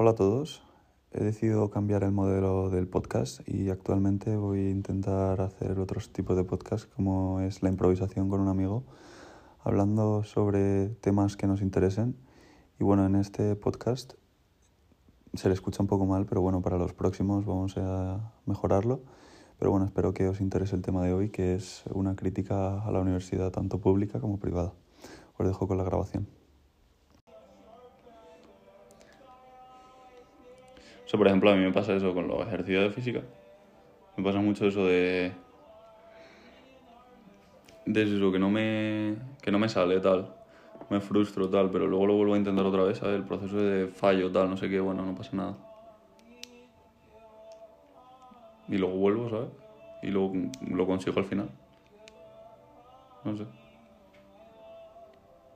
Hola a todos. He decidido cambiar el modelo del podcast y actualmente voy a intentar hacer otros tipos de podcast como es la improvisación con un amigo, hablando sobre temas que nos interesen. Y bueno, en este podcast se le escucha un poco mal, pero bueno, para los próximos vamos a mejorarlo. Pero bueno, espero que os interese el tema de hoy, que es una crítica a la universidad tanto pública como privada. Os dejo con la grabación. O por ejemplo, a mí me pasa eso con los ejercicios de física. Me pasa mucho eso de. de eso, que no me. que no me sale tal. Me frustro tal, pero luego lo vuelvo a intentar otra vez, ¿sabes? El proceso de fallo tal, no sé qué, bueno, no pasa nada. Y luego vuelvo, ¿sabes? Y luego lo consigo al final. No sé.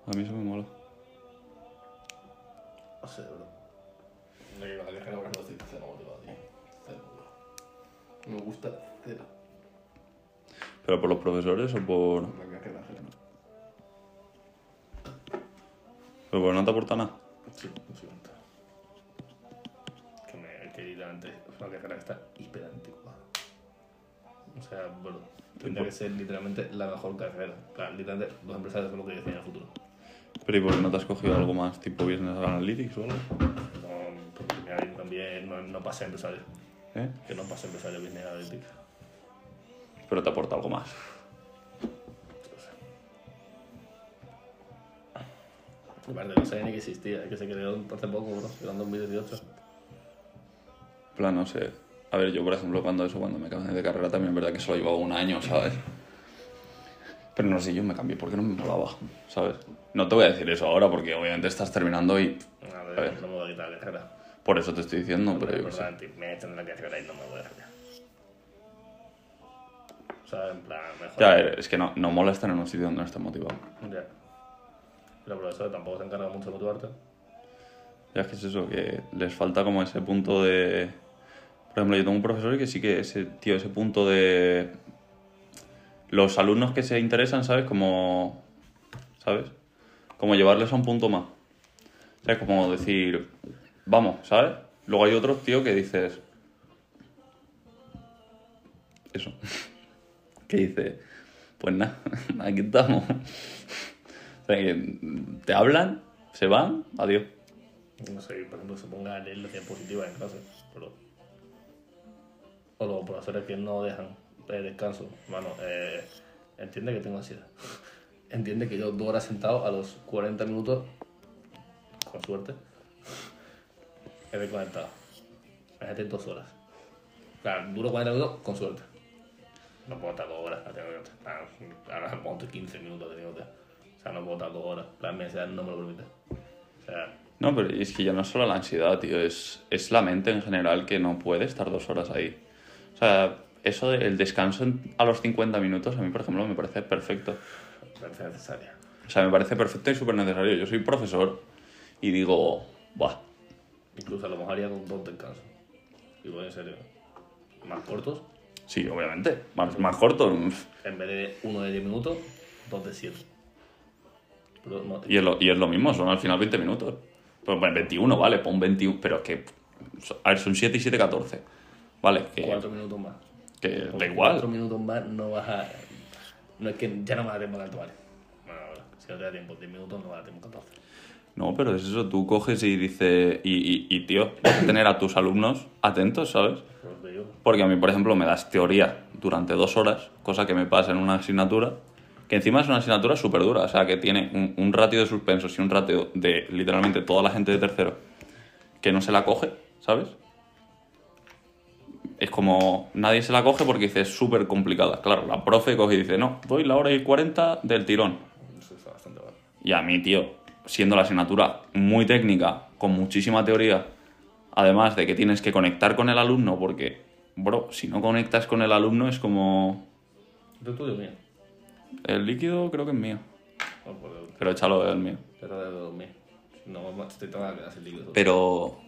A mí eso me mola. Sé, bro. La no estoy cero. Me gusta cero. ¿Pero por los profesores o por.? La carrera ajena. ¿Pero por no te aporta nada? Sí, lo siento. Que me que literalmente es una carrera que está hiper anticuada. O sea, bueno, tendría que ser literalmente la mejor carrera. Claro, literalmente los empresarios son lo que decían en el futuro. ¿Pero y por qué no te has cogido algo más tipo Business Analytics o algo? También no, no pasé empresario. ¿Eh? Que no pasé empresario Business Analytics. Pero te aporta algo más. Aparte, no sabía ni que existía, que se creó hace poco, bro, en 2018. En plan, no sé. A ver, yo por ejemplo, cuando eso, cuando me cambié de carrera, también es verdad que solo llevaba un año, ¿sabes? Pero no sé, yo me cambié porque no me molaba, ¿sabes? No te voy a decir eso ahora porque obviamente estás terminando y A A ver, ver. no me voy a quitar la carrera. Por eso te estoy diciendo, pero yo sé. Me echan de la y no me voy a dejar. O sea, en plan, mejor. Ya, ver, es que no, no mola estar en un sitio donde no estás motivado. Ya. Pero por eso tampoco se encarga mucho de motivarte. Ya es que es eso, que les falta como ese punto de... Por ejemplo, yo tengo un profesor que sí que ese, tío, ese punto de... Los alumnos que se interesan, ¿sabes? Como... ¿Sabes? Como llevarles a un punto más. O sea, como decir, vamos, ¿sabes? Luego hay otros, tío, que dices... Eso. que dice, pues nada, aquí estamos. o sea, que te hablan, se van, adiós. No sé, por ejemplo, se ponga a leer las diapositivas en clase. Pero... O los profesores que no dejan eh, descanso. Mano, eh, entiende que tengo ansiedad. entiende que yo dos horas sentado a los 40 minutos, con suerte, he desconectado. Imagínate dos horas. Claro, duro 40 minutos, con suerte. No puedo estar dos horas. la tengo que estar- Ahora ponte 15 minutos de minutos. O sea, no puedo estar dos horas. La ansiedad no me lo permite. O sea, No, pero es que ya no es solo la ansiedad, tío, es, es la mente en general que no puede estar dos horas ahí. O sea, eso del descanso a los 50 minutos, a mí, por ejemplo, me parece perfecto. me parece necesaria. O sea, me parece perfecto y súper necesario. Yo soy profesor y digo, buah, Incluso a lo mejor haría con dos descansos. Y voy en serio. Más cortos. sí, obviamente, más, más corto. En vez de uno de 10 minutos, dos de 7. Pero no, Y es, lo, y es lo mismo, son al final 20 minutos. Pues bueno, 21, vale, pon 21, pero es que, a ver, son 7 y 7, 14. Vale, que, 4 minutos más. que da igual. 4 minutos más no vas a. No es que ya no me da tiempo tanto, vale. Bueno, ahora, si no te da tiempo 10 minutos, no me da tiempo 14. No, pero es eso, tú coges y dices, y, y, y, tío, vas a tener a tus alumnos atentos, ¿sabes? Digo. Porque a mí, por ejemplo, me das teoría durante dos horas, cosa que me pasa en una asignatura, que encima es una asignatura súper dura, o sea, que tiene un, un ratio de suspensos y un ratio de literalmente toda la gente de tercero que no se la coge, ¿sabes? Es como nadie se la coge porque dice es súper complicada. Claro, la profe coge y dice, no, doy la hora y 40 del tirón. Eso está bastante mal. Y a mí, tío, siendo la asignatura muy técnica, con muchísima teoría, además de que tienes que conectar con el alumno, porque, bro, si no conectas con el alumno es como... ¿Tu estudio mío? El líquido creo que es mío, No puedo. pero échalo del mío. Pero de dormir. No, te tengo que quedar sin líquido. Pero,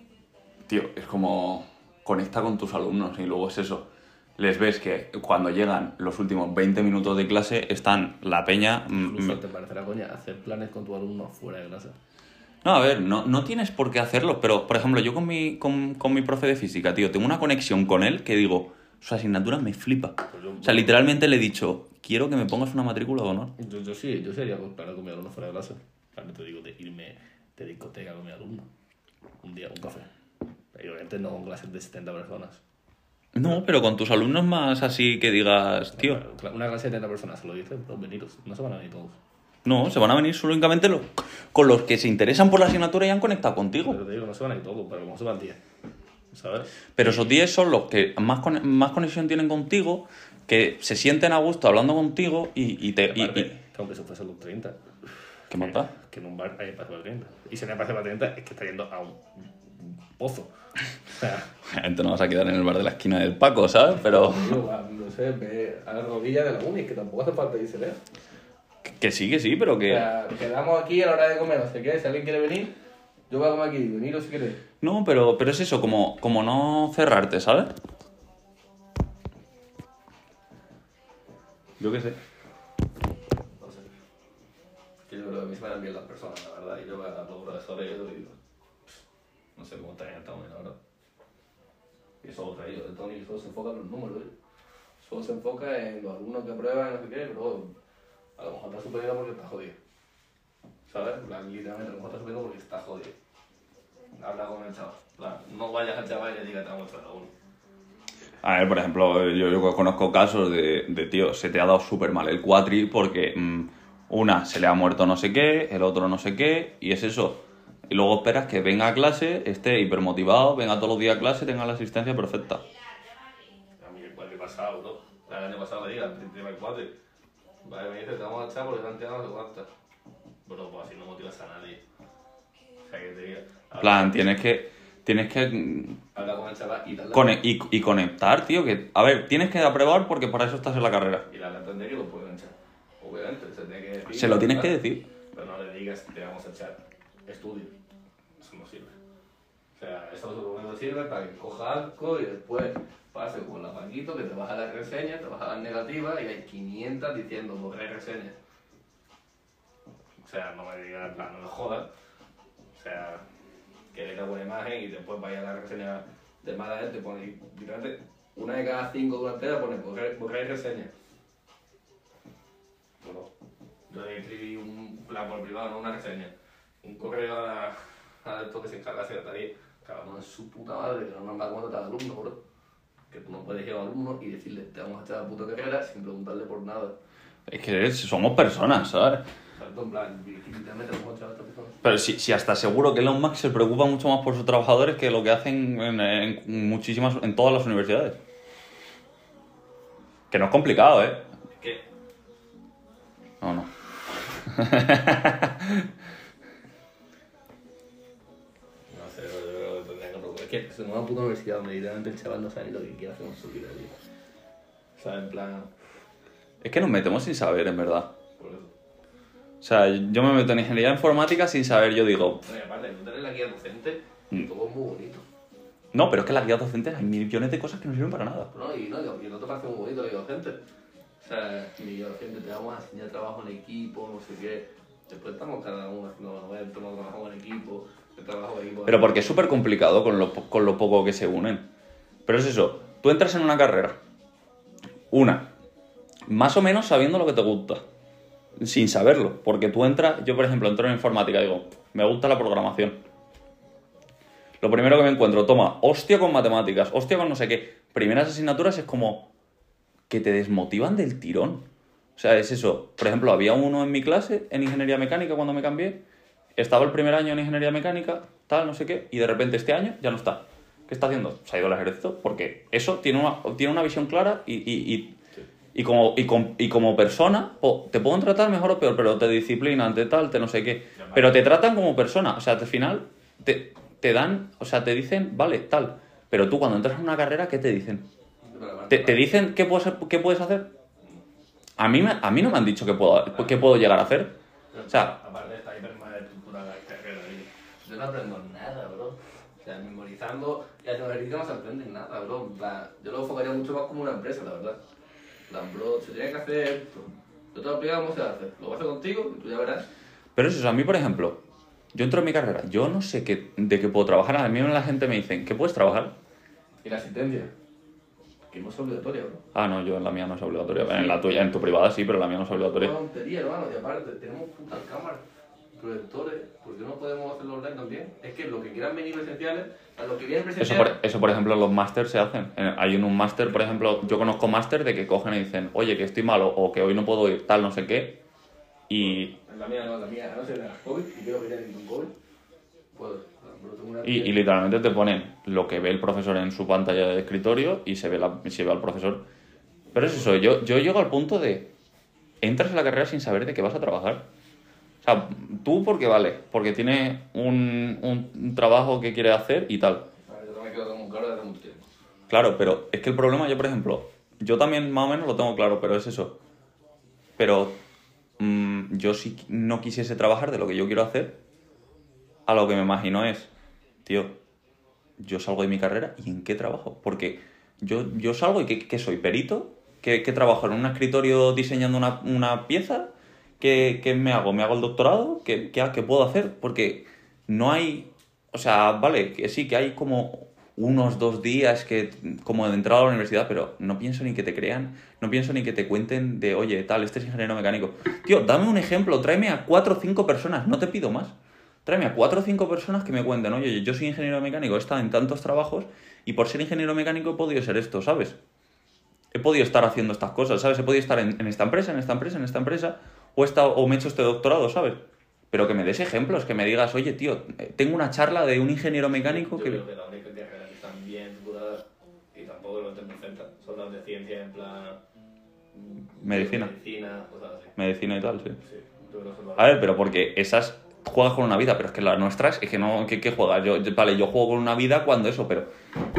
tío, es como conecta con tus alumnos y luego es eso. Les ves que cuando llegan los últimos 20 minutos de clase están la peña... mm, Incluso te parecerá coña hacer planes con tu alumno fuera de clase. No, a ver, no, no tienes por qué hacerlo, pero por ejemplo, yo con mi, con, con mi profe de física, tío, tengo una conexión con él que digo, su asignatura me flipa. Pues yo- O sea, literalmente le he dicho, quiero que me pongas una matrícula de honor. Yo, yo sí, yo sería claro con mi alumno fuera de clase. Claro, te digo, de irme de discoteca con mi alumno. Un día, un café. Y obviamente no con clases de 70 personas. No, pero con tus alumnos más así que digas, tío. Una clase de 70 personas, se lo dices, pues veniros. No se van a venir todos. No, se van a venir solo únicamente los, con los que se interesan por la asignatura y han conectado contigo. Pero te digo, no se van a ir todos, pero como se van 10. ¿Sabes? Pero esos 10 son los que más, con- más conexión tienen contigo, que se sienten a gusto hablando contigo y, y te... y- y- que aunque eso fuese los 30. ¿Qué más? Que en un bar hay espacio para 30. Y si no hay espacio para 30, es que está yendo a un pozo. O sea, Gente, no vas a quedar en el bar de la esquina del Paco, ¿sabes? Pero no sé, ve a la rodilla de la uni, que tampoco hace falta irse lejos. que sí, que sí, pero O que... sea, quedamos aquí a la hora de comer, no sé qué. Si alguien quiere venir, yo voy a comer aquí. Veniros si queréis. No, pero, pero es eso, como, como no cerrarte, ¿sabes? Yo qué sé. No sé. Que yo creo que a mí se me dan bien las personas, la verdad. Y yo veo a los profesores y yo digo, no sé cómo está en la verdad. Y eso otra, yo, Tony solo se enfoca en los números, ¿eh? Solo se enfoca en los alumnos que aprueban, no sé qué, pero a lo mejor está superido porque está jodido. ¿Sabes? Literalmente a lo mejor está superido porque está jodido. Habla con el chaval. No vayas al chaval y le digas te vamos a entrar a uno. A ver, por ejemplo, yo, conozco casos de, de, tío, se te ha dado súper mal el cuatri porque mm, una se le ha muerto no sé qué, el otro no sé qué, y es eso. Y luego esperas que venga a clase, esté hipermotivado, venga todos los días a clase, tenga la asistencia perfecta. A mí el cuatri pasado, ¿no? El año pasado le diga, el primer cuatri. Vale, me dice, te vamos a echar porque te han tirado no sé cuántas. Pero pues así no motivas a nadie. O sea, que te diga. En plan, tienes que, tienes que Habla con el chaval y dale. y, y conectar, tío, que, a ver, tienes que aprobar porque para eso estás en la carrera. Y la entender que lo pueden echar. Obviamente, se tiene que decir. Se lo tienes que decir. Pero no le digas, te vamos a echar. Estudio. Eso no sirve. O sea, eso solo sirve para que coja algo y después pase con la Paquito, que te baja las reseñas, te baja las negativas y hay 500 diciendo borré reseñas. O sea, no me digas, no me jodas. O sea, que le buena imagen y después vaya a la reseña de mala gente, pone literalmente una de cada cinco durante la pone borré, borré reseña. Bueno, yo le escribí un plan por privado, no una reseña. Un correo a, a esto que se encarga de secretaría. Cabrón, es su puta madre, que no nos da cuenta cada alumno, bro. Que tú no puedes ir a alumno y decirle, te vamos a echar la puta carrera sin preguntarle por nada. Es que somos personas, ¿sabes? En plan, literalmente vamos a echar a esta persona. Pero si, si hasta seguro que Elon Musk se preocupa mucho más por sus trabajadores que lo que hacen en, en muchísimas, en todas las universidades. Que no es complicado, ¿eh? ¿Qué? No. No que. Es una puta universidad donde literalmente el chaval no sabe ni lo que quiere hacer con su vida, tío. O sea, en plan, Es que nos metemos sin saber, en verdad. por eso. O sea, yo me meto en ingeniería informática sin saber, yo digo, y aparte, tú tenés la guía docente y todo es muy bonito. no, pero es que en las guías docentes hay millones de cosas que no sirven para nada. No, y no, y no te parece muy bonito la guía docente. O sea, mi guía docente te vamos a enseñar trabajo en equipo, no sé qué. Después estamos cada uno haciendo eventos, no trabajo en equipo, el trabajo en equipo. Pero porque es súper complicado con lo, con lo poco que se unen. Pero es eso, tú entras en una carrera, una, más o menos sabiendo lo que te gusta, sin saberlo, porque tú entras, yo por ejemplo entro en informática, digo, me gusta la programación. Lo primero que me encuentro, toma, hostia con matemáticas, hostia con no sé qué. Primeras asignaturas es como que te desmotivan del tirón. O sea, es eso. Por ejemplo, había uno en mi clase, en ingeniería mecánica, cuando me cambié. Estaba el primer año en ingeniería mecánica, tal, no sé qué, y de repente este año ya no está. ¿Qué está haciendo? Se ha ido al ejército, porque eso tiene una, tiene una visión clara y, y, y, y como, y, com- y como persona po- te pueden tratar mejor o peor, pero te disciplinan, te tal, te no sé qué. Pero te tratan como persona. O sea, al final te, te dan, o sea, te dicen, vale, tal. Pero tú cuando entras en una carrera, ¿qué te dicen? ¿Te, te dicen qué puedes, qué puedes hacer? A mí, me- a mí no me han dicho qué puedo, qué puedo llegar a hacer. O sea, aparte la carrera. Yo no aprendo nada, bro. O sea, memorizando y haciendo no se aprende nada, bro. Plan, yo lo enfocaría mucho más como una empresa, la verdad. Plan, bro, se tiene que hacer esto. Yo te lo explico cómo se hace. Lo voy a hacer contigo y tú ya verás. Pero es eso, a mí, por ejemplo, yo entro en mi carrera, yo no sé qué, de qué puedo trabajar. A mí la gente me dice, ¿qué puedes trabajar? ¿Y la asistencia? Que no es obligatoria, bro. Ah, no, yo en la mía no es obligatoria. En la tuya, en tu privada sí, pero en la mía no es obligatoria. Una tontería, hermano. Y aparte, tenemos putas cámaras, proyectores. ¿Por qué no podemos hacerlo online también? Es que los que quieran venir presenciales, a los que vienen Eso presenciales. por, eso, por ejemplo, en los másters se hacen. En- Hay en un máster, por ejemplo, yo conozco máster de que cogen y dicen, oye, que estoy malo o que hoy no puedo ir, tal, no sé qué. Y, la mía no, la mía, no ser de la COVID, y creo que ya ningún COVID. Puedo. Pero tengo una y, y literalmente te ponen lo que ve el profesor en su pantalla de escritorio y se ve, la, y se ve al profesor. Pero es eso, yo, yo llego al punto de, entras en la carrera sin saber de qué vas a trabajar. O sea, tú porque vale, porque tiene un, un- un trabajo que quiere hacer y tal. Yo me quedo claro desde mucho tiempo. Claro, pero es que el problema, yo por ejemplo, yo también más o menos lo tengo claro, pero es eso. Pero mm, yo si no quisiese trabajar de lo que yo quiero hacer, a lo que me imagino es, tío, yo salgo de mi carrera y ¿en qué trabajo? Porque yo, yo salgo y ¿qué, qué soy? ¿Perito? ¿Qué, qué trabajo? ¿En un escritorio diseñando una, una pieza? ¿Qué, qué me hago? ¿Me hago el doctorado? ¿Qué, qué, puedo hacer? Porque no hay... O sea, vale, que sí, que hay como unos dos días que como de entrada a la universidad, pero no pienso ni que te crean, no pienso ni que te cuenten de, oye, tal, este es ingeniero mecánico. Tío, dame un ejemplo, tráeme a cuatro o cinco personas, no te pido más. Tráeme a cuatro o cinco personas que me cuenten, oye, yo soy ingeniero mecánico, he estado en tantos trabajos y por ser ingeniero mecánico he podido ser esto, ¿sabes? He podido estar haciendo estas cosas, ¿sabes? He podido estar en esta empresa, en esta empresa, en esta empresa, o, o me he hecho este doctorado, ¿sabes? Pero que me des ejemplos, que me digas, oye, tío, eh, tengo una charla de un ingeniero mecánico Yo que... creo que las únicas carreras que están bien y tampoco lo representan son las de ciencia en plan. mm, Medicina. Medicina, cosas así. Medicina y tal, sí. Sí, yo creo que A ver, pero porque esas juegas con una vida, pero es que las nuestras es que no, ¿qué, qué juegas? Yo, yo- vale, yo juego con una vida cuando eso, pero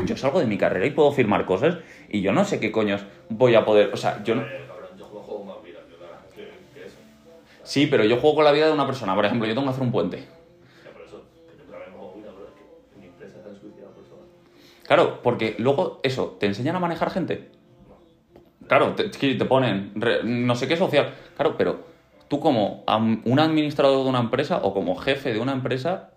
yo salgo de mi carrera y puedo firmar cosas y yo no sé qué coños voy a poder, o sea, yo no... Sí, pero yo juego con la vida de una persona, por ejemplo, yo tengo que hacer un puente. Claro, porque luego eso, ¿te enseñan a manejar gente? Claro, te, ponen re- no sé qué social. Claro, pero tú como un administrador de una empresa o como jefe de una empresa,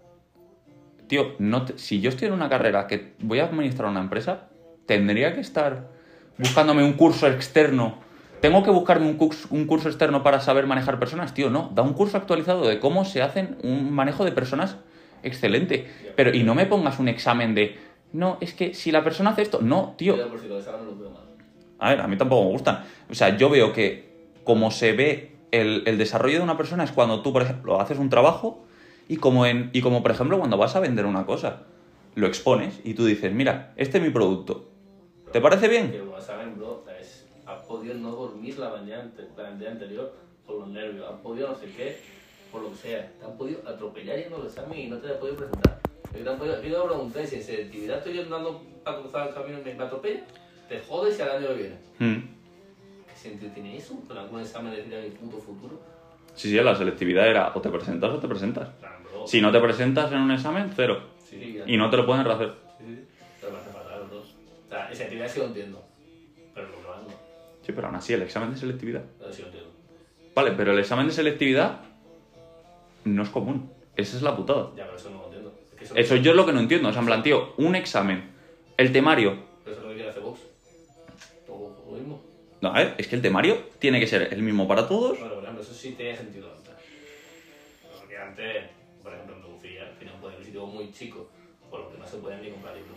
tío, no te- si yo estoy en una carrera que voy a administrar una empresa, tendría que estar buscándome un curso externo. Tengo que buscarme un curso, un curso externo para saber manejar personas, tío, no. Da un curso actualizado de cómo se hacen un manejo de personas excelente. Pero, y no me pongas un examen de, no, es que si la persona hace esto, no, tío. A ver, a mí tampoco me gustan. O sea, yo veo que como se ve el, el desarrollo de una persona es cuando tú, por ejemplo, haces un trabajo y como, en, y como, por ejemplo, cuando vas a vender una cosa, lo expones y tú dices, mira, este es mi producto. ¿Te parece bien? Que lo saben, bro, es, has podido no dormir la mañana, la mañana anterior por los nervios, has podido no sé qué, por lo que sea, te han podido atropellar yendo al examen y no te has podido presentar. Yo te han podido, yo te pregunté si en selectividad estoy andando para cruzar el camino y me, atropella, te jodes y al año que viene. Mm. ¿Qué sentido tiene eso? ¿Con algún examen de decir a mi puto futuro? Sí, sí, la selectividad era o te presentas o te presentas. Bro, Si no te presentas en un examen, cero. sí. Y no te lo pueden rehacer. Sí, sí, pero me hace fatal, bro. O sea, selectividad sí lo entiendo, Sí, pero aún así, el examen de selectividad. No, sí. Vale, pero el examen de selectividad no es común. Esa es la putada. Ya, pero eso no lo entiendo. Es que eso, Eso yo es lo que no entiendo. O sea, en plan, tío, un examen, el temario. pero eso es lo que quiere hacer Vox. Todo lo mismo. No, a ver, es que el temario tiene que ser el mismo para todos. Bueno, por ejemplo, eso sí tenía sentido antes. Porque antes, por ejemplo, en Andalucía tenía un adquisitivo muy chico, por lo que no se podían ni comprar libros.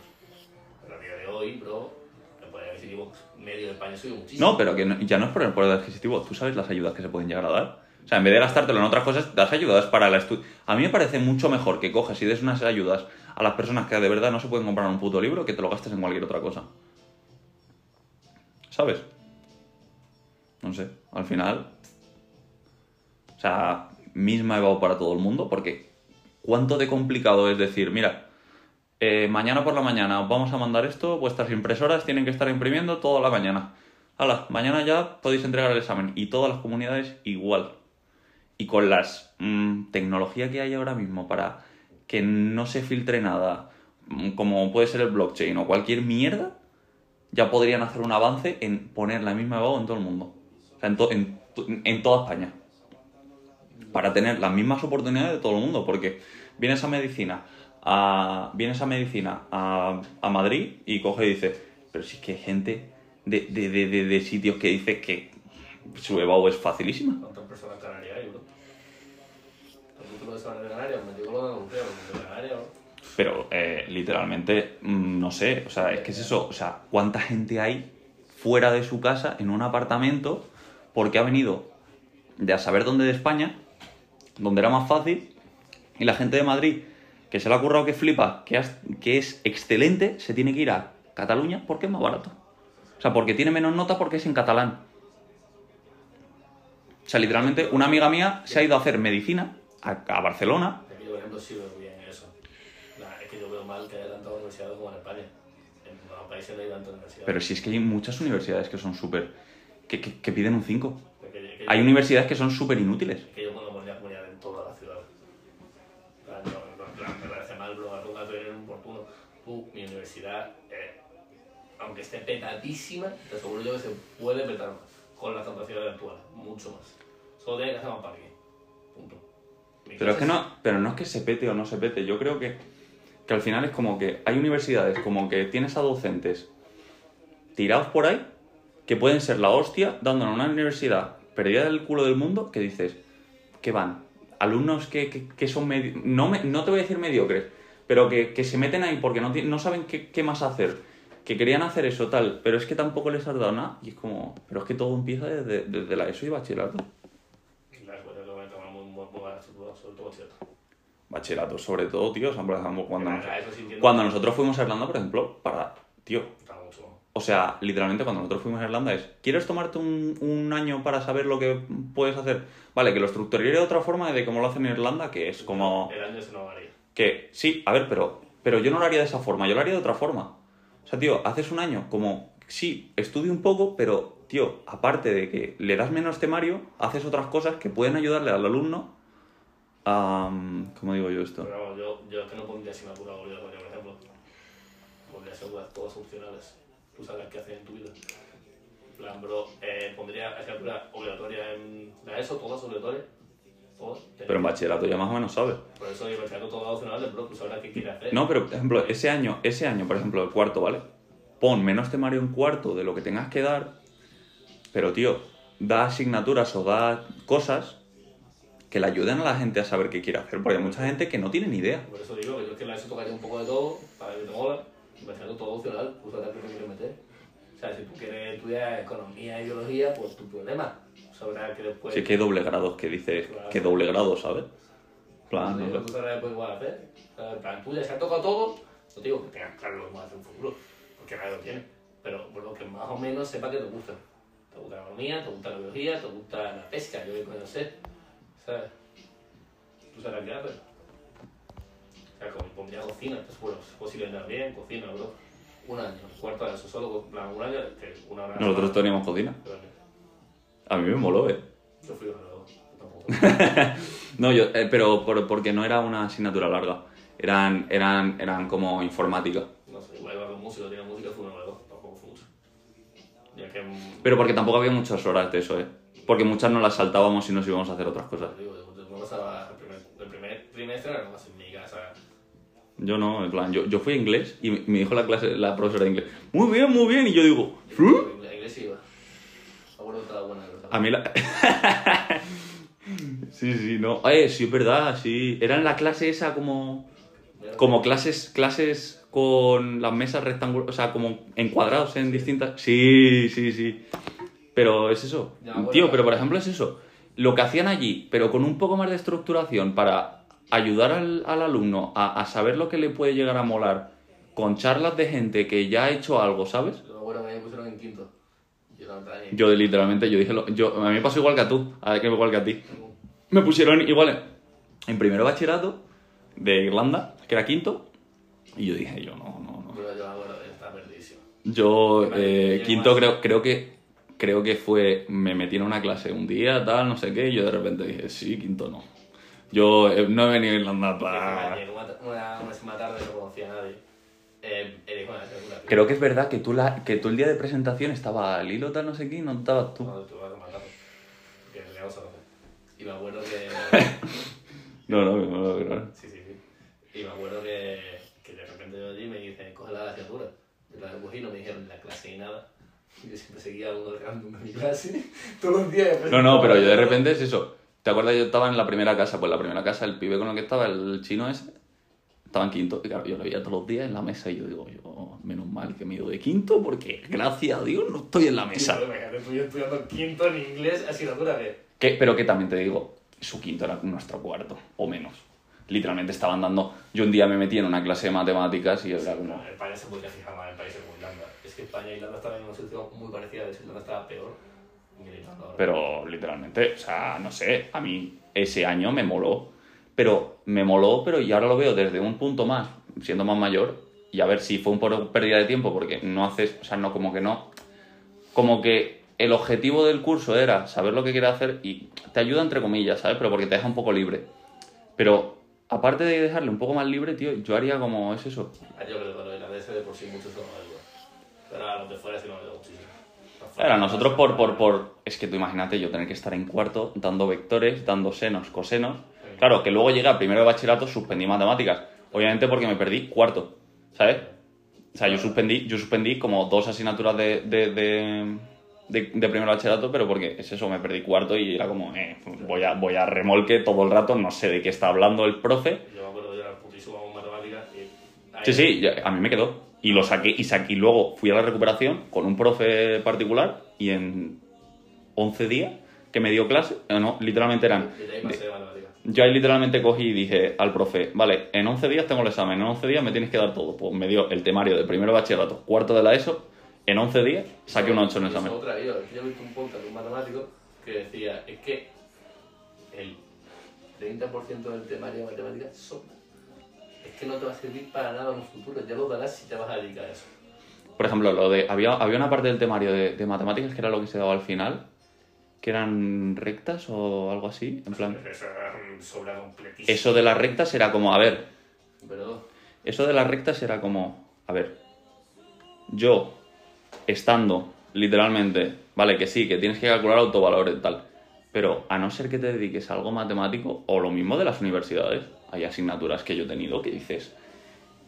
Pero a día de hoy, bro, poder adquisitivo medio de España subió muchísimo. No, pero que ya no es por el poder adquisitivo. Tú sabes las ayudas que se pueden llegar a dar. O sea, en vez de gastártelo en otras cosas, das ayudas para la estudio. A mí me parece mucho mejor que cojas y des unas ayudas a las personas que de verdad no se pueden comprar un puto libro que te lo gastes en cualquier otra cosa. ¿Sabes? No sé, al final. O sea, misma EBAU para todo el mundo, porque ¿cuánto de complicado es decir, mira, eh, mañana por la mañana os vamos a mandar esto, vuestras impresoras tienen que estar imprimiendo toda la mañana. Hala, mañana ya podéis entregar el examen. Y todas las comunidades igual. Y con las mm, tecnología que hay ahora mismo para que no se filtre nada, mm, como puede ser el blockchain o cualquier mierda, ya podrían hacer un avance en poner la misma EBAU en todo el mundo. O sea, en, to- toda España. para tener las mismas oportunidades de todo el mundo, porque vienes a medicina, a, vienes a medicina a, a Madrid y coge y dice, pero si es que hay gente de, de, de, de, de sitios que dice que su EBAU es facilísima. ¿Cuántas personas Canarias hay, bro? ¿Cuántos títulos de saber de Canarias? Me digo lo de Andalucía, pero de Canarias, bro. Pero eh, literalmente, no sé, o sea, es que es eso, o sea, ¿cuánta gente hay fuera de su casa en un apartamento porque ha venido de a saber dónde de España, donde era más fácil, y la gente de Madrid, que se le ha currado que flipa, que, has- que es excelente, se tiene que ir a Cataluña porque es más barato. O sea, porque tiene menos nota porque es en catalán. O sea, literalmente, una amiga mía se ha ido a hacer medicina a, a Barcelona Es que yo, por ejemplo, sí veo bien eso. Es que yo veo mal que haya tantas universidades como en España. En los países no hay tantas universidades. Pero si es que hay muchas universidades que son súper... Que, que- que piden un 5. Es que- es que Hay universidades que son súper inútiles. Que yo cuando ponía comunidad en toda la ciudad. En plan, no, no, en plan, me parece mal, bro, algún dato era mi universidad, eh, aunque esté petadísima, te aseguro yo que se puede petar más con las capacidades actuales, mucho más. Solo tiene que hacer más parque. Punto. Mi Pero es que no, pero no es que se pete o no se pete. Yo creo que, que al final es como que hay universidades como que tienes a docentes tirados por ahí que pueden ser la hostia dando en una universidad perdida del culo del mundo que dices que van alumnos que, que, que son no, me- no te voy a decir mediocres pero que, que se meten ahí porque no, no saben qué, qué más hacer que querían hacer eso tal pero es que tampoco les has dado nada y es como pero es que todo empieza desde, desde la ESO y bachillerato cierto. bachillerato sobre todo tío cuando nos-. Cuando nosotros fuimos a Irlanda, por ejemplo, para. Tío. O sea, literalmente cuando nosotros fuimos a Irlanda es. ¿Quieres tomarte un, un año para saber lo que puedes hacer? Vale, que lo estructuraría de otra forma de cómo lo hacen en Irlanda, que es como. El año se nos varía. Que sí, a ver, pero. Pero yo no lo haría de esa forma, yo lo haría de otra forma. O sea, tío, haces un año como. Sí, estudio un poco, pero, tío, aparte de que le das menos temario, haces otras cosas que pueden ayudarle al alumno a. ¿Cómo digo yo esto? Pero yo, yo es que no pondría asignatura obligatoria, por ejemplo. Pondría asignaturas todas opcionales. Tú sabes qué hacer en tu vida. Plan, bro, eh, pondría asignatura obligatoria en la ESO, todas obligatorias. Pero en bachillerato ya más o menos sabes. Por eso en bachillerato todas opcionales, bro, tú sabrás qué quieres hacer. No, pero por ejemplo, ese año, ese año, por ejemplo, el cuarto, ¿vale? Pon menos temario en cuarto de lo que tengas que dar, pero tío, da asignaturas o da cosas que le ayuden a la gente a saber qué quiere hacer, porque hay mucha gente que no tiene ni idea. Por eso digo que yo es que la ESO tocaría un poco de todo, para que te mola. Bachillerato todo opcional, tú sabrás qué te quieres meter. O sea, si tú quieres estudiar economía y biología, pues tu problema. Sabrás que después... Es que hay doble grados que dice que doble grado, ¿sabes? Plan, Sí, no tú sabrás después igual hacer. En plan, tú ya se ha tocado todo, no te digo que tengas claro lo que vas a hacer en un futuro, porque nadie lo tiene. Pero por lo que más o menos sepa que te gusta. Te gusta la economía, te gusta la biología, te gusta la pesca, yo qué coño sé. ¿Sabes? Tú sabrás qué hacer. O sea, como pondría cocina, te seguro, es posible andar bien, cocina, bro. Un año, cuarto de eso, solo plan, un año, que una hora. Nosotros teníamos cocina. Pero, A mí me moló, ¿eh? Yo fui ganador, tampoco. No, yo, eh, pero por- porque no era una asignatura larga. Eran, eran, eran como informática. No sé, igual iba con música, tenía música, fue una tampoco fue mucho. Ya que. mm, Pero porque tampoco había muchas horas de eso, ¿eh? Porque muchas no las saltábamos y nos íbamos a hacer otras cosas. Digo, yo pasaba el primer, el primer trimestre, era más en mi casa. Yo no, en plan, yo, yo fui a inglés y me dijo la clase, la profesora de inglés, muy bien, muy bien, y yo digo, ¿sí? La iglesia iba. Me acuerdo que estaba buena, ¿verdad? A mí la... sí, sí, no. Eh, sí, es verdad, sí. Era en la clase esa como... Como clases, clases con las mesas rectangulares, o sea, como encuadrados en distintas... Sí, sí, sí. Pero es eso. Tío, pero por ejemplo es eso. Lo que hacían allí, pero con un poco más de estructuración para ayudar al, al alumno a, a saber lo que le puede llegar a molar con charlas de gente que ya ha hecho algo, ¿sabes? Acuerdo que me pusieron en quinto. Yo. Yo literalmente, yo dije, lo- yo, a mí me pasó igual que a tú, a que igual que a ti. Me pusieron igual en, primero bachillerato de Irlanda, que era quinto, y yo dije, yo no, no, no. Yo. Yo, Vale, eh, ¿qué quinto creo, creo que creo que fue, me metí en una clase un día, tal, no sé qué, y yo de repente dije, sí, quinto no. Yo eh, no he venido a Irlanda para... Llegué una, una, una semana tarde, no conocía a nadie. Eh, elijo una asignatura. Creo que es verdad que tú, la, que tú el día de presentación estaba Lilo, tal, no sé qué, y no estabas tú. No, tú vas a matar. Que a. Y me acuerdo que. No, no, no, no, claro. Sí, sí, sí. Y me acuerdo que, que de repente yo allí me dicen, coge la asignatura. Yo la cogí y no me dijeron la clase ni nada. Y yo siempre seguía a uno random en mi clase. Todos los días. No, no, pero yo de repente es eso. ¿Te acuerdas? Yo estaba en la primera casa, pues la primera casa, el pibe con el que estaba, el chino ese, estaba en quinto. Y claro, yo lo veía todos los días en la mesa y yo digo, yo, menos mal que me he ido de quinto porque, gracias a Dios, no estoy en la mesa. Tío, imagínate tú y yo estudiando quinto en inglés, asignatura de... Que, pero que también te digo, su quinto era nuestro cuarto, o menos. Literalmente estaban dando. Yo un día me metí en una clase de matemáticas y era como. No, España se podría fijar más en países como Irlanda. Es que España e Irlanda estaban en una situación muy parecida. De hecho, Irlanda estaba peor. que Irlanda. Pero literalmente, o sea, no sé, a mí ese año me moló. Pero me moló, pero y ahora lo veo desde un punto más, siendo más mayor, y a ver si fue un poco pérdida de tiempo, porque no haces, o sea, no, como que no. Como que el objetivo del curso era saber lo que quieres hacer y te ayuda entre comillas, ¿sabes? Pero porque te deja un poco libre. Pero aparte de dejarle un poco más libre, tío, yo haría como es eso. Ah, Yo creo que los irlandeses de por sí muchos son ayuda. Pero a los de fuera sí nos ayuda muchísimo. Claro, nosotros por, por, por... Es que tú imagínate yo tener que estar en cuarto dando vectores, dando senos, cosenos. Claro, que luego llegué a primero de bachillerato, suspendí matemáticas. Obviamente porque me perdí cuarto, ¿sabes? O sea, yo suspendí, yo suspendí como dos asignaturas de, de, de, de, de bachillerato, pero porque es eso, me perdí cuarto y era como, eh, voy, a, voy a remolque todo el rato, no sé de qué está hablando el profe. Yo me acuerdo yo era putísimo matemáticas y... ahí- Sí, sí, a mí me quedó. Y lo saqué y saqué. Y luego fui a la recuperación con un profe particular y en 11 días que me dio clase, eh, no, literalmente eran. De Yo ahí literalmente cogí y dije al profe, vale, en 11 días tengo el examen, en 11 días me tienes que dar todo. Pues me dio el temario de primero bachillerato, cuarto de la ESO, en 11 días saqué un 8 en el examen. otra, yo, yo he visto un podcast de un matemático que decía, es que el 30% del temario de matemáticas sobra. Es que no te va a servir para nada en un futuro, ya lo darás si te vas a dedicar a eso. Por ejemplo, lo de había, había una parte del temario de, de matemáticas que era lo que se daba al final, que eran rectas o algo así, en plan... Eso. Eso de las rectas era como, a ver, Pero Eso de las rectas era como, a ver, yo estando literalmente, vale, que sí, que tienes que calcular autovalores y tal, pero a no ser que te dediques a algo matemático, o lo mismo de las universidades, hay asignaturas que yo he tenido que dices,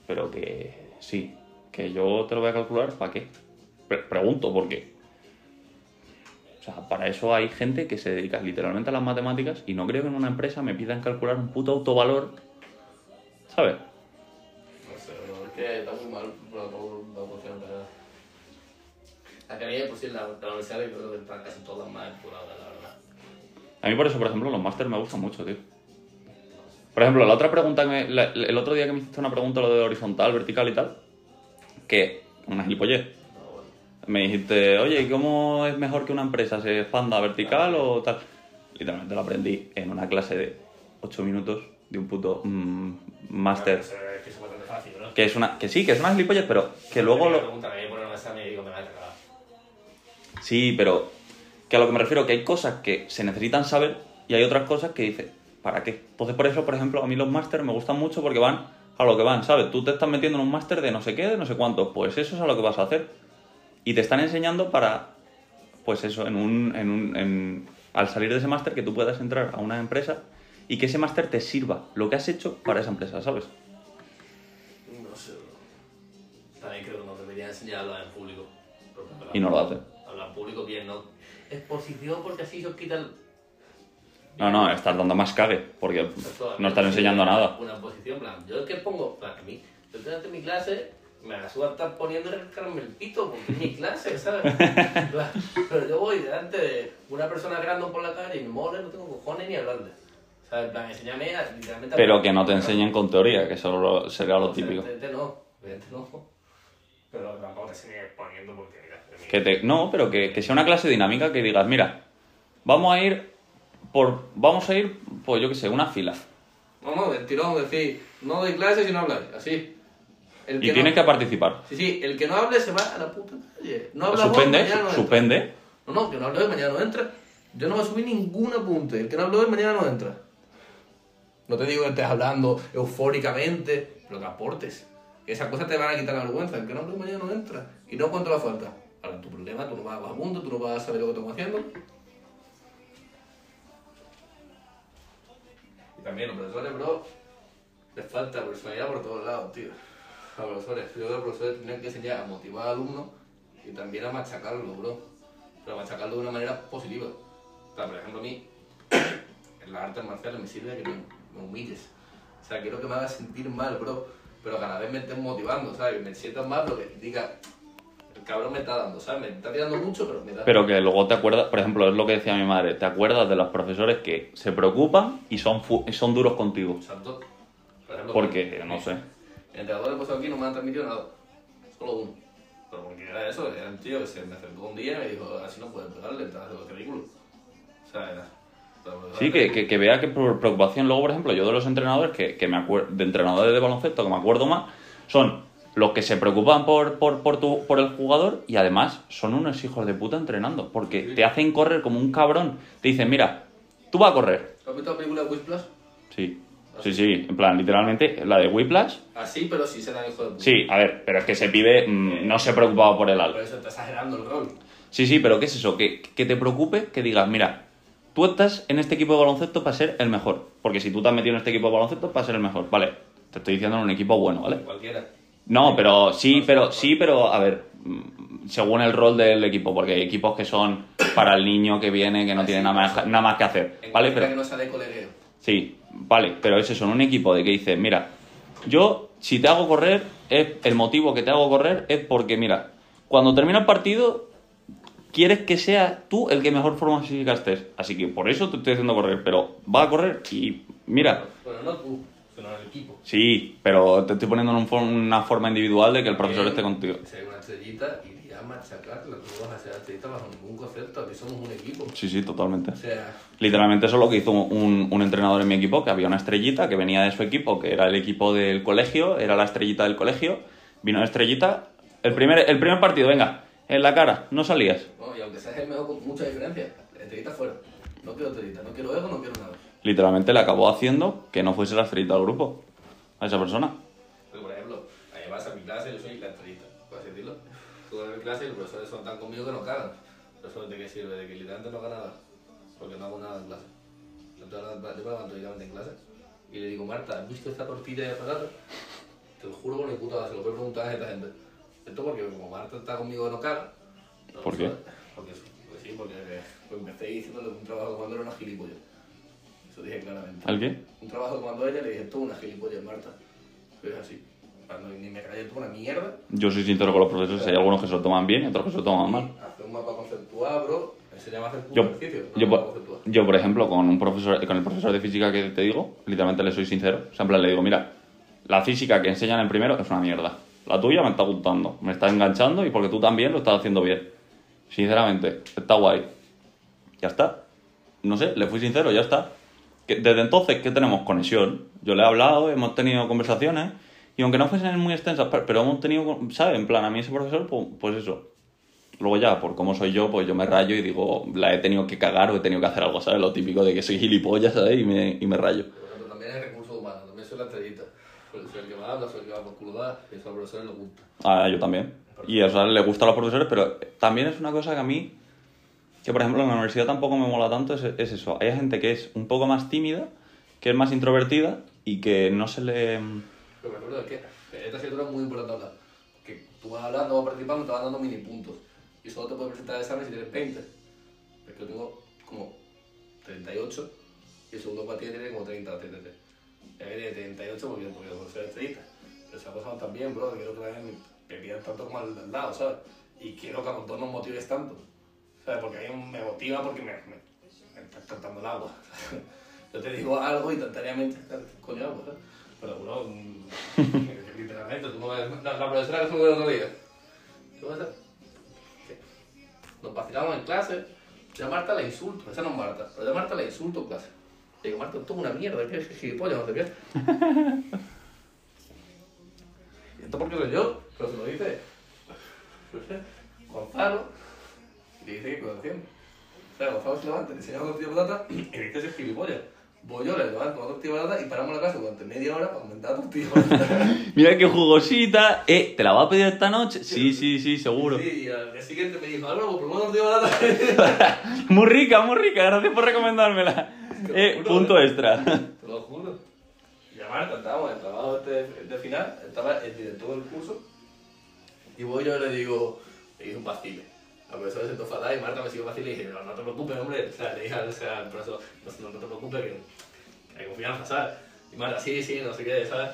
pero que sí, que yo te lo voy a calcular, ¿para qué? Pre- pregunto, ¿por qué? O sea, para eso hay gente que se dedica literalmente a las matemáticas y no creo que en una empresa me pidan calcular un puto autovalor, ¿sabes? no sé, pero es que está muy mal pero todo la función para había, pues sí, la, la universidad yo creo que están casi todas más empuradas, la verdad. A mí por eso, por ejemplo, los máster me gustan mucho, tío. Por ejemplo, la otra pregunta, que me- la- el otro día que me hiciste una pregunta, lo de horizontal, vertical y tal, que, una gilipollez, No, bueno. Me dijiste, oye, ¿y cómo es mejor que una empresa se expanda vertical o tal? Literalmente lo aprendí en una clase de 8 minutos de un puto mm, máster. ¿no? Que es una, que sí, que es una gilipollez, pero que luego lo... Sí, pero que a lo que me refiero que hay cosas que se necesitan saber y hay otras cosas que dices, ¿para qué? Entonces, por eso, por ejemplo, a mí los máster me gustan mucho porque van a lo que van, ¿sabes? Tú te estás metiendo en un máster de no sé qué, de no sé cuánto, pues eso es a lo que vas a hacer. Y te están enseñando para, pues eso, en un, en un, en- al salir de ese máster que tú puedas entrar a una empresa y que ese máster te sirva lo que has hecho para esa empresa, ¿sabes? No sé. También creo que nos deberían enseñar a hablar en público. Y no lo hacen. Hablar en público bien, ¿no? Exposición porque así se os quita el... No, no, estás dando más cague porque no estás enseñando nada. Una posición, plan, yo es que pongo, plan, a mí, yo durante mi clase me la subo a estar poniendo y rascarme el pito porque es mi clase, ¿sabes? En Pero yo voy delante de una persona grande por la calle y me mole, no tengo cojones ni hablarle. ¿Sabes? En plan, enséñame a literalmente... a Pero hablar. que no te enseñen con teoría, que eso lo- sería lo típico. Evidentemente no, evidentemente no. Pero tampoco te enseñes poniendo porque, mira, Que te, no, pero que, que sea una clase dinámica que digas, mira, vamos a ir por. Vamos a ir, pues yo qué sé, una fila. No, no, del tirón, decir, no doy clases y no habláis, así. El Y no- tienes que participar. Sí, sí, el que no hable se va a la puta calle. No habla Suspende, mañana no entra. suspende. No, no, que no hable hoy, mañana no entra. Yo no me subí ningún apunte. El que no hable hoy, mañana no entra. No te digo que estés hablando eufóricamente, pero que aportes. Esas cosas te van a quitar la vergüenza. El que no hable hoy, mañana no entra. Y no cuánto la falta. Ahora, tu problema, tú no vas a puntos, tú no vas a saber lo que estamos haciendo. Y también los profesores, bro, les falta personalidad por todos lados, tío. A los profesores, yo creo que los profesores tendrían que enseñar a motivar al alumno y también a machacarlo, bro. Pero machacarlo de una manera positiva. O sea, por ejemplo, a mí, en las artes marciales me sirve que me, me humilles. O sea, quiero que me hagas sentir mal, bro. Pero cada vez me estés motivando, ¿sabes? Me sientas mal, pero que diga, el cabrón me está dando, ¿sabes? Me está tirando mucho, pero me da. Pero que luego te acuerdas, por ejemplo, es lo que decía mi madre, te acuerdas de los profesores que se preocupan y son, fu- son duros contigo. Exacto. Por ejemplo, Porque, no sé. El entrenador he puesto aquí no me han transmitido nada. Solo uno. Pero porque era eso, era un tío que se me acercó un día y me dijo, así no puedes pegarle, te haces el ridículo. O sea, era... Sí, que, que, que vea que por preocupación. Luego, por ejemplo, yo de los entrenadores, que, que me acuerdo, de entrenadores de baloncesto que me acuerdo más, son los que se preocupan por, por, por, tu, por el jugador y además son unos hijos de puta entrenando. Porque Sí. te hacen correr como un cabrón. Te dicen, mira, tú vas a correr. ¿Has visto la película de Whiplash? Sí, sí, sí. En plan, literalmente, la de Whiplash. Así, pero sí será hijo de puta. Sí, a ver, pero es que ese pibe mm, no se preocupaba por el Por algo. eso está exagerando el rol. Sí, sí, pero ¿qué es eso? Que, que te preocupe, que digas, mira, tú estás en este equipo de baloncesto para ser el mejor. Porque si tú te has metido en este equipo de baloncesto para ser el mejor. Vale, te estoy diciendo en un equipo bueno, ¿vale? Cualquiera. No, pero sí, pero sí, pero a ver, mm, según el rol del equipo, porque hay equipos que son para el niño que viene, que no tiene nada más, nada más que hacer, ¿vale? Pero, que no sale colegueo. sí, vale, pero es eso, en un equipo de que dices, mira, yo si te hago correr, es el motivo que te hago correr es porque, mira, cuando termina el partido, quieres que sea tú el que mejor forma física estés. Así que por eso te estoy haciendo correr, pero va a correr y mira, Bueno, no tú, sino el equipo. sí, pero te estoy poniendo en un for- una forma individual de que el profesor esté contigo. Una estrellita y machacarla. Tú vas a ser estrellita bajo ningún concepto. Aquí somos un equipo. Sí, sí, totalmente. O sea, Literalmente eso es lo que hizo un, un entrenador en mi equipo, que había una estrellita que venía de su equipo, que era el equipo del colegio, era la estrellita del colegio, vino la estrellita, el primer, el primer partido, venga, en la cara, no salías. ¿no? y aunque seas el mejor con mucha diferencia, estrellita fuera. No quiero estrellita, no quiero ego, no quiero nada. Literalmente le acabó haciendo que no fuese la estrellita del grupo, a esa persona. Pero, por ejemplo, ahí vas a mi clase, yo soy la estrellita. Tú a mi clase y los profesores son tan conmigo que no cagan. Pero eso de qué sirve, de que literalmente no haga nada. Porque no hago nada en clase. Yo me levanto literalmente en clase y le digo, Marta, ¿has visto esta tortilla de patata? Te lo juro por mi puta, se lo voy a preguntar a esta gente. Esto porque como Marta está conmigo que no caga. no ¿Por qué? Porque, pues sí, porque pues empecé diciéndole que un trabajo de comando era una gilipollas. Eso dije claramente. ¿Al qué? Un trabajo que mandó ella le dije, tú una gilipollas, Marta. Pero es así. Ni me tú una mierda. Yo soy sincero con los profesores, hay algunos que se lo toman bien y otros que se lo toman mal. Hacer un mapa conceptual, bro. Enseñaba a hacer Yo, ejercicio. yo, por, yo, por ejemplo, con un profesor, con el profesor de física que te digo, literalmente le soy sincero. O sea, en plan, le digo, mira, la física que enseñan en primero es una mierda. La tuya me está gustando, me está enganchando y porque tú también lo estás haciendo bien. Sinceramente, está guay. Ya está. No sé, le fui sincero, ya está. Que desde entonces, ¿qué tenemos? Conexión. Yo le he hablado, hemos tenido conversaciones y aunque no fuesen muy extensas, pero, pero hemos tenido, ¿sabes? En plan, a mí ese profesor, pues, pues eso. Luego ya, por cómo soy yo, pues yo me rayo y digo, la he tenido que cagar o he tenido que hacer algo, ¿sabes? Lo típico de que soy gilipollas, ¿sabes? Y me, y me rayo. Ejemplo, también es recursos humanos. También soy la estrellita. Soy el que más habla, soy el que va por culo da. Y eso a los profesores les gusta. Ah, yo también. Y o sea, le gusta a los profesores, pero también es una cosa que a mí, que por ejemplo en la universidad tampoco me mola tanto, es, es eso. Hay gente que es un poco más tímida, que es más introvertida y que no se le... Pero me acuerdo de que esta asignatura es muy importante hablar. Que tú vas hablando, vas participando, te van dando mini puntos. Y solo te puedes presentar examen si tienes 20. Porque yo tengo como 38 y el segundo partido tiene como 30 o 33. Y a mí tiene 38 porque, yo soy estrellita. Pero se ha pasado tan bien, bro, que quiero que me, pidan tanto como al, lado, ¿sabes? Y quiero que a los dos nos motives tanto. ¿Sabes? Porque a mí me motiva porque me, me, me está cantando el agua. Yo te digo algo y instantáneamente coño agua, ¿sabes? Pero, bro, mm, literalmente, tú no ves. La, la profesora que fue el otro día. ¿Qué a. Nos vacilamos en clase. Yo a Marta la insulto, esa no es Marta, pero yo a Marta la insulto en clase. Le digo, Marta, tú una mierda, que eres gilipollas, no sé qué. ¿Y esto por qué soy yo? Pero se lo dice, no sé, Gonzalo, y le dice que haciendo. O sea, Gonzalo se levanta, le enseña con tortilla de patata y dice ese gilipollas. Voy yo, le levanto con tortilla de patata y paramos la clase durante media hora para aumentar la tortilla. Mira qué jugosita. Eh, ¿te la va a pedir esta noche? Sí, sí, sí, seguro. Sí, y al día siguiente me dijo, Álvaro, por una tortilla de patata. Muy rica, muy rica. Gracias por recomendármela. Eh, punto extra. Te lo juro. Y a Marta, estábamos en el trabajo este de final, estaba el director del curso, y voy yo y le digo, le hice un vacile. La profesora se sentó fatal y Marta me siguió vacile y dije, no, no te preocupes, hombre, o sea, le dije o sea, profesor, no, te preocupes, que, hay confianza, ¿sabes? Y Marta, sí, sí, no sé qué, ¿sabes?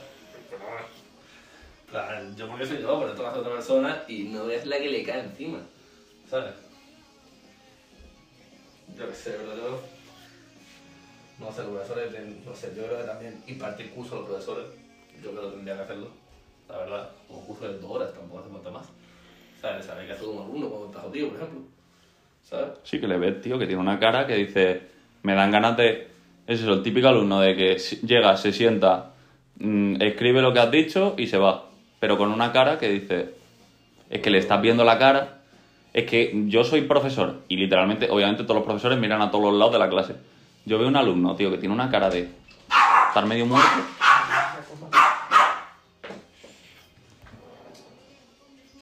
Plan, yo porque soy yo, pero esto lo hace otra persona y no es la que le cae encima, ¿sabes? Yo qué sé, pero yo... No sé, los profesores, no sé, yo creo que también impartir cursos a los profesores, yo creo que tendría que hacerlo, la verdad, un curso de dos horas, tampoco hace falta más. ¿Sabes? Qué hace un alumno cuando está jodido, por ejemplo. ¿Sabes? Sí, que le ves, tío, que tiene una cara que dice, me dan ganas de... Es eso, el típico alumno de que llega, se sienta, mm, escribe lo que has dicho y se va. Pero con una cara que dice, es que le estás viendo la cara. Es que yo soy profesor y literalmente, obviamente todos los profesores miran a todos los lados de la clase. Yo veo un alumno, tío, que tiene una cara de estar medio muerto